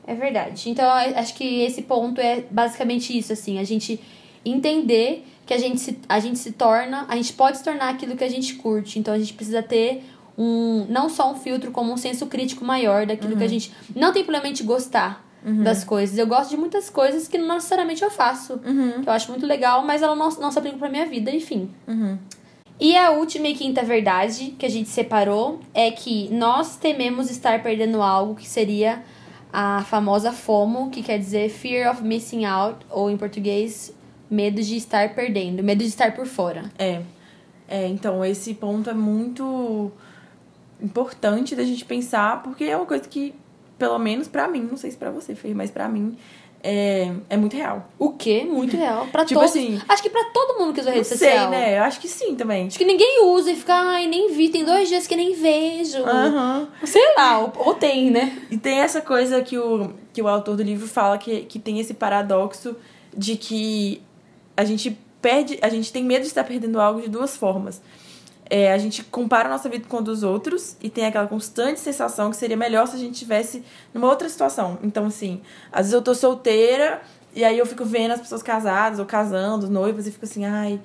Speaker 1: É verdade. Então, eu acho que esse ponto é basicamente isso, assim, a gente entender que a gente se, a gente se torna, a gente pode se tornar aquilo que a gente curte. Então, a gente precisa ter um, não só um filtro, como um senso crítico maior daquilo que a gente. Não tem problema em gente gostar das coisas. Eu gosto de muitas coisas que não necessariamente eu faço, que eu acho muito legal, mas ela não, não se aplica pra minha vida, enfim.
Speaker 2: Uhum.
Speaker 1: E a última e quinta verdade que a gente separou é que nós tememos estar perdendo algo que seria a famosa FOMO, que quer dizer Fear of Missing Out, ou em português, medo de estar perdendo, medo de estar por fora.
Speaker 2: É. É, então esse ponto é muito importante da gente pensar, porque é uma coisa que, pelo menos pra mim, não sei se pra você, Fê, mas pra mim, é, é muito real.
Speaker 1: O quê? Muito real. Pra
Speaker 2: Tipo
Speaker 1: todos.
Speaker 2: assim,
Speaker 1: acho que pra todo mundo que usa rede
Speaker 2: sei,
Speaker 1: social.
Speaker 2: né? Eu acho que sim também.
Speaker 1: Acho que ninguém usa e fica, ai, nem vi, tem dois dias que nem vejo.
Speaker 2: Aham.
Speaker 1: Sei lá, ou, ou tem, né?
Speaker 2: E tem essa coisa que o, que o autor do livro fala que, que tem esse paradoxo de que a gente perde, a gente tem medo de estar perdendo algo de duas formas. É, a gente compara a nossa vida com a dos outros e tem aquela constante sensação que seria melhor se a gente estivesse numa outra situação. Então, assim, às vezes eu tô solteira e aí eu fico vendo as pessoas casadas ou casando, noivas, e fico assim, ai,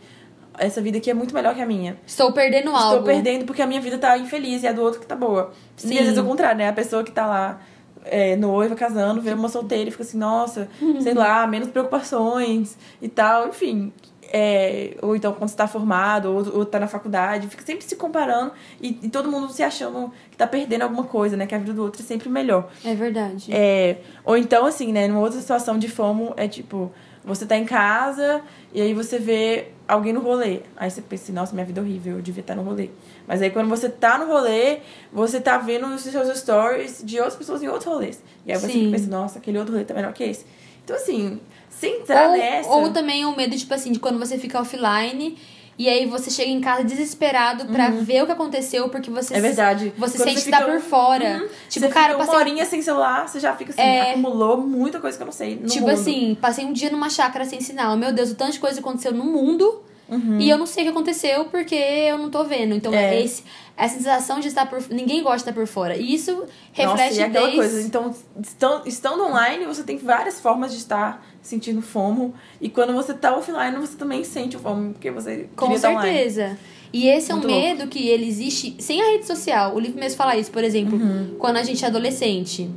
Speaker 2: essa vida aqui é muito melhor que a minha.
Speaker 1: Estou perdendo algo.
Speaker 2: Estou perdendo porque a minha vida tá infeliz e a do outro que tá boa.
Speaker 1: Sim.
Speaker 2: E às vezes é o contrário, né? A pessoa que tá lá é, noiva, casando, vê uma solteira e fica assim, nossa, sei lá, menos preocupações e tal, enfim. É, ou então quando você tá formado, ou, ou tá na faculdade, fica sempre se comparando e, e todo mundo se achando que tá perdendo alguma coisa, né? Que a vida do outro é sempre melhor.
Speaker 1: É verdade.
Speaker 2: É, ou então, assim, né, numa outra situação de FOMO, é tipo, você tá em casa e aí você vê alguém no rolê. Aí você pensa nossa, minha vida é horrível, eu devia estar no rolê. Mas aí quando você tá no rolê, você tá vendo os seus stories de outras pessoas em outros rolês. E aí você
Speaker 1: Sim.
Speaker 2: pensa, nossa, aquele outro rolê tá melhor que esse. Então, assim, sem entrar
Speaker 1: ou,
Speaker 2: nessa.
Speaker 1: ou também o medo, tipo assim, de quando você fica offline e aí você chega em casa desesperado pra ver o que aconteceu, porque você
Speaker 2: Uhum. É verdade.
Speaker 1: Você
Speaker 2: Quando
Speaker 1: sente
Speaker 2: você
Speaker 1: que tá por fora.
Speaker 2: Uhum.
Speaker 1: Tipo,
Speaker 2: você
Speaker 1: cara,
Speaker 2: uma
Speaker 1: passei.
Speaker 2: horinha sem celular, você já fica assim,
Speaker 1: É.
Speaker 2: acumulou muita coisa que eu não sei.
Speaker 1: Tipo
Speaker 2: mundo.
Speaker 1: assim, passei um dia numa chácara sem sinal. Meu Deus, o tanto de coisa aconteceu no mundo.
Speaker 2: Uhum.
Speaker 1: E eu não sei o que aconteceu porque eu não tô vendo. Então,
Speaker 2: É.
Speaker 1: esse, essa sensação de estar por Ninguém gosta de estar por fora. E isso
Speaker 2: Nossa,
Speaker 1: reflete
Speaker 2: e aquela
Speaker 1: desde.
Speaker 2: coisa. Então, estando, estando online, você tem várias formas de estar sentindo FOMO. E quando você tá offline, você também sente o FOMO, porque você
Speaker 1: Com certeza. E esse é um
Speaker 2: louco.
Speaker 1: medo que ele existe sem a rede social. O livro mesmo fala isso, por exemplo,
Speaker 2: Uhum.
Speaker 1: quando a gente é adolescente.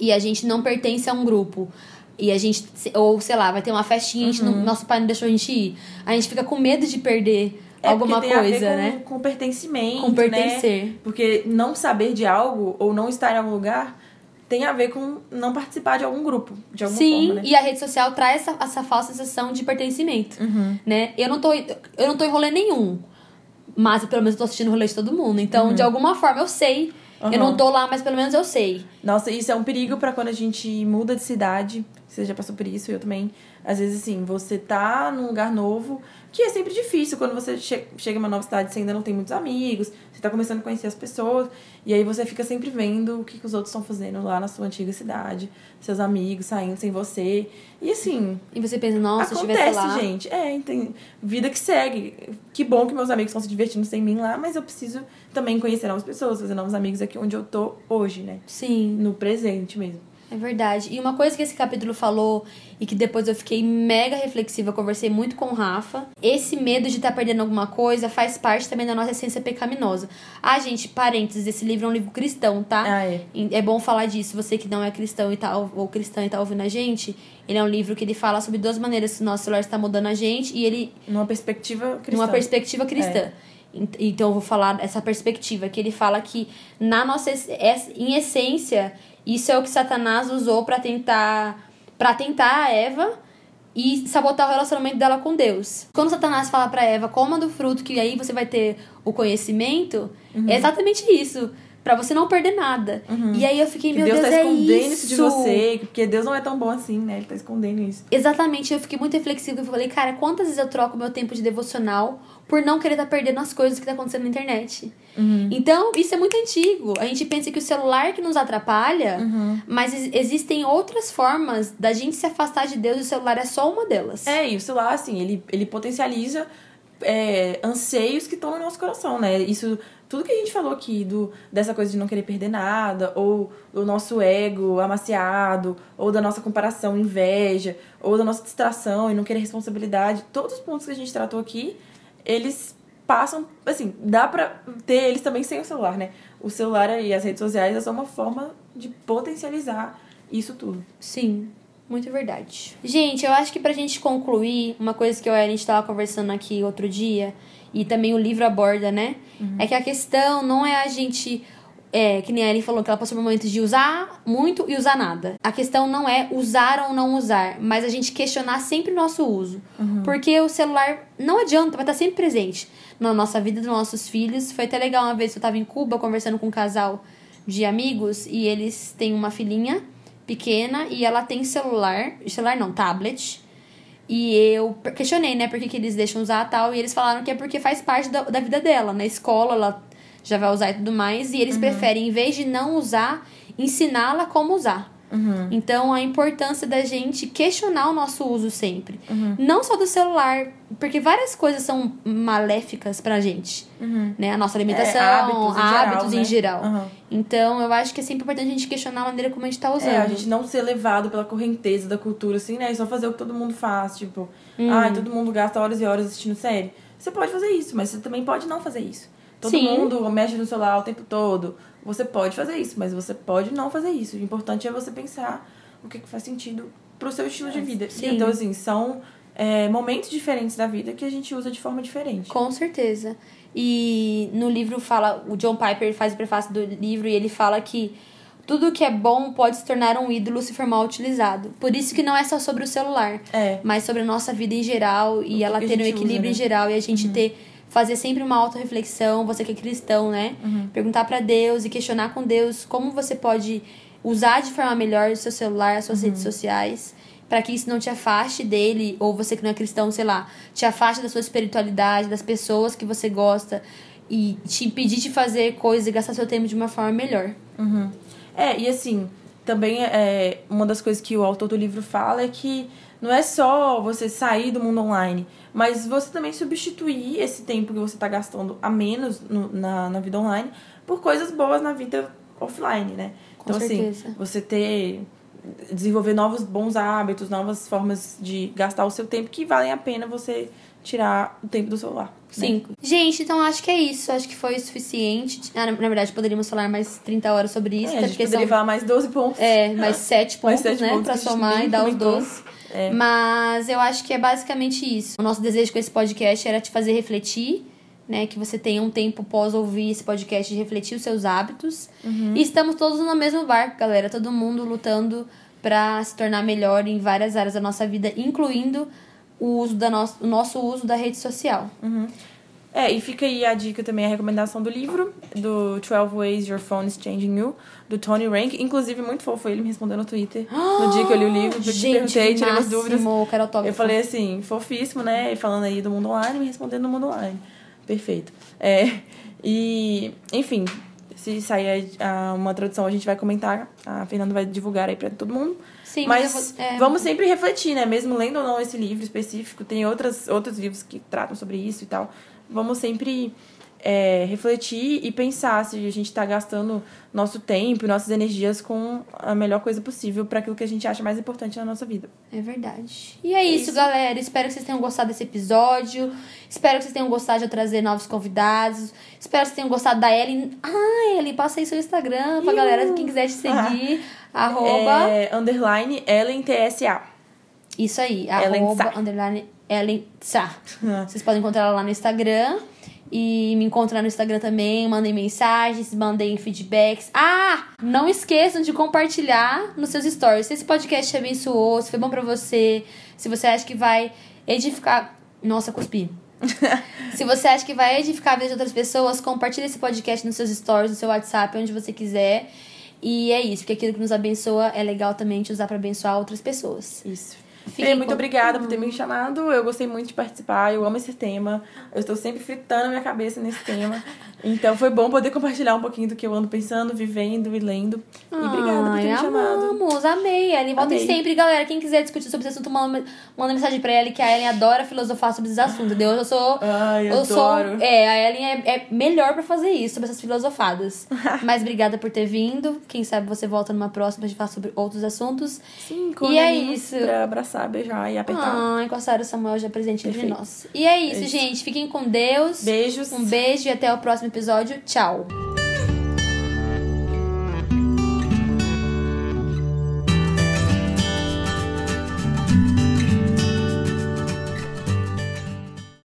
Speaker 1: e a gente não pertence a um grupo. E a gente, ou sei lá, vai ter uma festinha, a gente não-
Speaker 2: Uhum.
Speaker 1: nosso pai não deixou a gente ir. A gente fica com medo de perder
Speaker 2: É
Speaker 1: alguma
Speaker 2: tem a ver
Speaker 1: coisa,
Speaker 2: com,
Speaker 1: né?
Speaker 2: Com pertencimento.
Speaker 1: Com pertencer.
Speaker 2: Né? Porque não saber de algo ou não estar em algum lugar tem a ver com não participar de algum grupo, de alguma
Speaker 1: Sim,
Speaker 2: forma, né?
Speaker 1: e a rede social traz essa, essa falsa sensação de pertencimento,
Speaker 2: Uhum.
Speaker 1: né? Eu não tô eu não tô em rolê nenhum, mas pelo menos eu tô assistindo o rolê de todo mundo. Então, de alguma forma eu sei. Eu
Speaker 2: Uhum.
Speaker 1: não tô lá, mas pelo menos eu sei.
Speaker 2: Nossa, isso é um perigo pra quando a gente muda de cidade. Você já passou por isso, eu também. Às vezes, assim, você tá num lugar novo, que é sempre difícil quando você che chega em uma nova cidade, você ainda não tem muitos amigos, você tá começando a conhecer as pessoas, e aí você fica sempre vendo o que, que os outros estão fazendo lá na sua antiga cidade, seus amigos saindo sem você. E assim,
Speaker 1: E você pensa, nossa,
Speaker 2: acontece,
Speaker 1: lá.
Speaker 2: gente. É, tem vida que segue. Que bom que meus amigos estão se divertindo sem mim lá, mas eu preciso também conhecer novas pessoas, fazer novos amigos aqui onde eu tô hoje, né?
Speaker 1: Sim.
Speaker 2: No presente mesmo.
Speaker 1: É verdade. E uma coisa que esse capítulo falou e que depois eu fiquei mega reflexiva, conversei muito com o Rafa. Esse medo de estar perdendo alguma coisa faz parte também da nossa essência pecaminosa. Ah, gente, parênteses, esse livro é um livro cristão, tá?
Speaker 2: Ah, é.
Speaker 1: É bom falar disso. Você que não é cristão e tá, ou cristã e tá ouvindo a gente, ele é um livro que ele fala sobre duas maneiras que o nosso celular está mudando a gente e ele
Speaker 2: Numa perspectiva cristã.
Speaker 1: numa perspectiva cristã. Ent- Então eu vou falar essa perspectiva que ele fala que na nossa em essência isso é o que Satanás usou pra tentar para tentar a Eva e sabotar o relacionamento dela com Deus. Quando Satanás fala pra Eva coma do fruto que aí você vai ter o conhecimento,
Speaker 2: Uhum.
Speaker 1: é exatamente isso. Pra você não perder nada. E aí eu fiquei,
Speaker 2: Que
Speaker 1: meu
Speaker 2: Deus
Speaker 1: Deus,
Speaker 2: tá
Speaker 1: é
Speaker 2: escondendo
Speaker 1: isso.
Speaker 2: de você, porque Deus não é tão bom assim, né? Ele tá escondendo isso.
Speaker 1: Exatamente, eu fiquei muito reflexiva. Eu falei, cara, quantas vezes eu troco meu tempo de devocional por não querer estar perdendo as coisas que tá acontecendo na internet?
Speaker 2: Uhum.
Speaker 1: Então, isso é muito antigo. A gente pensa que o celular que nos atrapalha,
Speaker 2: Uhum.
Speaker 1: mas ex- existem outras formas da gente se afastar de Deus e o celular é só uma delas.
Speaker 2: É, e o celular, assim, ele, ele potencializa é, anseios que estão no nosso coração, né? Isso, tudo que a gente falou aqui, do, dessa coisa de não querer perder nada, ou do nosso ego amaciado, ou da nossa comparação, inveja, ou da nossa distração e não querer responsabilidade, todos os pontos que a gente tratou aqui, eles passam, assim, dá pra ter eles também sem o celular, né? O celular e as redes sociais é só uma forma de potencializar isso tudo.
Speaker 1: Sim, muito verdade. Gente, eu acho que pra gente concluir, uma coisa que eu e a gente tava conversando aqui outro dia, e também o livro aborda, né? É que a questão não é a gente. É, que nem a Ellen falou que ela passou por momentos de usar muito e usar nada. A questão não é usar ou não usar, mas a gente questionar sempre o nosso uso. Porque o celular não adianta, vai estar sempre presente na nossa vida, dos nossos filhos. Foi até legal uma vez que eu tava em Cuba conversando com um casal de amigos e eles têm uma filhinha pequena e ela tem celular, celular não, tablet. E eu questionei, né, por que, que eles deixam usar tal, e eles falaram que é porque faz parte da, da vida dela. Na escola ela já vai usar e tudo mais, e eles preferem, em vez de não usar, ensiná-la como usar. Então, a importância da gente questionar o nosso uso sempre. Não só do celular, porque várias coisas são maléficas pra gente. Né? A nossa alimentação,
Speaker 2: hábitos em geral,
Speaker 1: hábitos em
Speaker 2: né?
Speaker 1: geral.
Speaker 2: Uhum.
Speaker 1: Então, eu acho que é sempre importante a gente questionar a maneira como a gente tá usando.
Speaker 2: É, a gente não ser levado pela correnteza da cultura, assim, né? E só fazer o que todo mundo faz, tipo,
Speaker 1: Hum.
Speaker 2: ai, todo mundo gasta horas e horas assistindo série. Você pode fazer isso, mas você também pode não fazer isso. Todo
Speaker 1: Sim.
Speaker 2: mundo mexe no celular o tempo todo. Você pode fazer isso, mas você pode não fazer isso. O importante é você pensar o que, que faz sentido pro seu estilo de vida.
Speaker 1: Sim.
Speaker 2: Então, assim, são é, momentos diferentes da vida que a gente usa de forma diferente.
Speaker 1: Com certeza. E no livro fala, o John Piper faz o prefácio do livro e ele fala que tudo que é bom pode se tornar um ídolo se for mal utilizado. Por isso que não é só sobre o celular,
Speaker 2: É.
Speaker 1: mas sobre a nossa vida em geral e
Speaker 2: O
Speaker 1: ela ter um equilíbrio
Speaker 2: usa, né?
Speaker 1: em geral e a gente ter fazer sempre uma autorreflexão, você que é cristão, né?
Speaker 2: Uhum.
Speaker 1: Perguntar pra Deus e questionar com Deus como você pode usar de forma melhor o seu celular, as
Speaker 2: Uhum.
Speaker 1: suas redes sociais, para que isso não te afaste dele, ou você que não é cristão, sei lá, te afaste da sua espiritualidade, das pessoas que você gosta e te impedir de fazer coisas e gastar seu tempo de uma forma melhor.
Speaker 2: Uhum. É, e assim, também é uma das coisas que o autor do livro fala é que não é só você sair do mundo online, mas você também substituir esse tempo que você está gastando a menos no- na, na vida online por coisas boas na vida offline, né?
Speaker 1: Com
Speaker 2: então,
Speaker 1: certeza.
Speaker 2: assim, você ter. desenvolver novos bons hábitos, novas formas de gastar o seu tempo que valem a pena você tirar o tempo do celular. né?
Speaker 1: Cinco. Gente, então acho que é isso. Acho que foi o suficiente. Ah, na, na verdade, poderíamos falar mais 30 horas sobre isso.
Speaker 2: É, a gente poderia
Speaker 1: são
Speaker 2: falar mais 12 pontos.
Speaker 1: é, mais 7 pontos,
Speaker 2: Mais sete
Speaker 1: né?
Speaker 2: pontos
Speaker 1: pra somar e dar os
Speaker 2: comentou.
Speaker 1: 12.
Speaker 2: É.
Speaker 1: Mas eu acho que é basicamente isso. O nosso desejo com esse podcast era te fazer refletir, né? Que você tenha um tempo pós ouvir esse podcast de refletir os seus hábitos.
Speaker 2: Uhum.
Speaker 1: E estamos todos no mesmo barco, galera. Todo mundo lutando pra se tornar melhor em várias áreas da nossa vida, incluindo o uso da nosso, o nosso uso da rede social.
Speaker 2: É, e fica aí a dica também, a recomendação do livro, do 12 Ways Your Phone is Changing You, do Tony Rank. Inclusive, muito fofo ele me respondeu no Twitter no dia que eu li o livro. Eu te
Speaker 1: Gente,
Speaker 2: perguntei, tirei umas dúvidas.
Speaker 1: autógrafo.
Speaker 2: Eu falei assim, fofíssimo, né? Falando aí do mundo online, me respondendo no mundo online. Perfeito. É, e, enfim, se sair uma tradução, a gente vai comentar. A Fernanda vai divulgar aí pra todo mundo.
Speaker 1: Sim,
Speaker 2: Mas
Speaker 1: mas vou- é.
Speaker 2: vamos sempre refletir, né? Mesmo lendo ou não esse livro específico, tem outras, outros livros que tratam sobre isso e tal. Vamos sempre é, refletir e pensar se a gente tá gastando nosso tempo e nossas energias com a melhor coisa possível para aquilo que a gente acha mais importante na nossa vida.
Speaker 1: É verdade. E é isso, galera. Espero que vocês tenham gostado desse episódio. Espero que vocês tenham gostado de eu trazer novos convidados. Espero que vocês tenham gostado da Ellen. Ah, Ellen, passa aí seu Instagram pra
Speaker 2: Iu.
Speaker 1: galera, quem quiser te seguir. arroba.
Speaker 2: É, underline Ellen TSA.
Speaker 1: Isso aí,
Speaker 2: Ellen
Speaker 1: arroba,
Speaker 2: Sá.
Speaker 1: underline, Ellen Sá. Vocês podem encontrar ela lá no Instagram. E me encontrar no Instagram também. Mandem mensagens, mandem feedbacks. Ah! Não esqueçam de compartilhar nos seus stories. Se esse podcast te abençoou, se foi bom pra você, se você acha que vai edificar. Nossa, cuspi. Se você acha que vai edificar a vida de outras pessoas, compartilhe esse podcast nos seus stories, no seu WhatsApp, onde você quiser. E é isso, porque aquilo que nos abençoa é legal também te usar pra abençoar outras pessoas.
Speaker 2: Isso.
Speaker 1: Fiquem
Speaker 2: Fê, muito
Speaker 1: com-
Speaker 2: obrigada por ter me chamado. Eu gostei muito de participar. Eu amo esse tema. Eu estou sempre fritando a minha cabeça nesse tema. Então foi bom poder compartilhar um pouquinho do que eu ando pensando, vivendo e lendo. E obrigada por ter me chamado.
Speaker 1: amamos, amei. Ellen, voltem sempre, galera. Quem quiser discutir sobre esse assunto, manda, manda mensagem pra Ellen, que a Ellen adora filosofar sobre esses assuntos, entendeu? Eu sou.
Speaker 2: Ai,
Speaker 1: eu sou.
Speaker 2: adoro.
Speaker 1: É, a Ellen é, é melhor pra fazer isso, sobre essas filosofadas. Mas obrigada por ter vindo. Quem sabe você volta numa próxima pra gente falar sobre outros assuntos.
Speaker 2: Sim, com
Speaker 1: E é isso.
Speaker 2: Pra abraçar, beijar e apertar.
Speaker 1: Ah, encostaram o Samuel já presente entre nós. E é isso,
Speaker 2: É isso.
Speaker 1: gente. Fiquem com Deus.
Speaker 2: Beijos.
Speaker 1: Um beijo e até o próximo episódio. Tchau!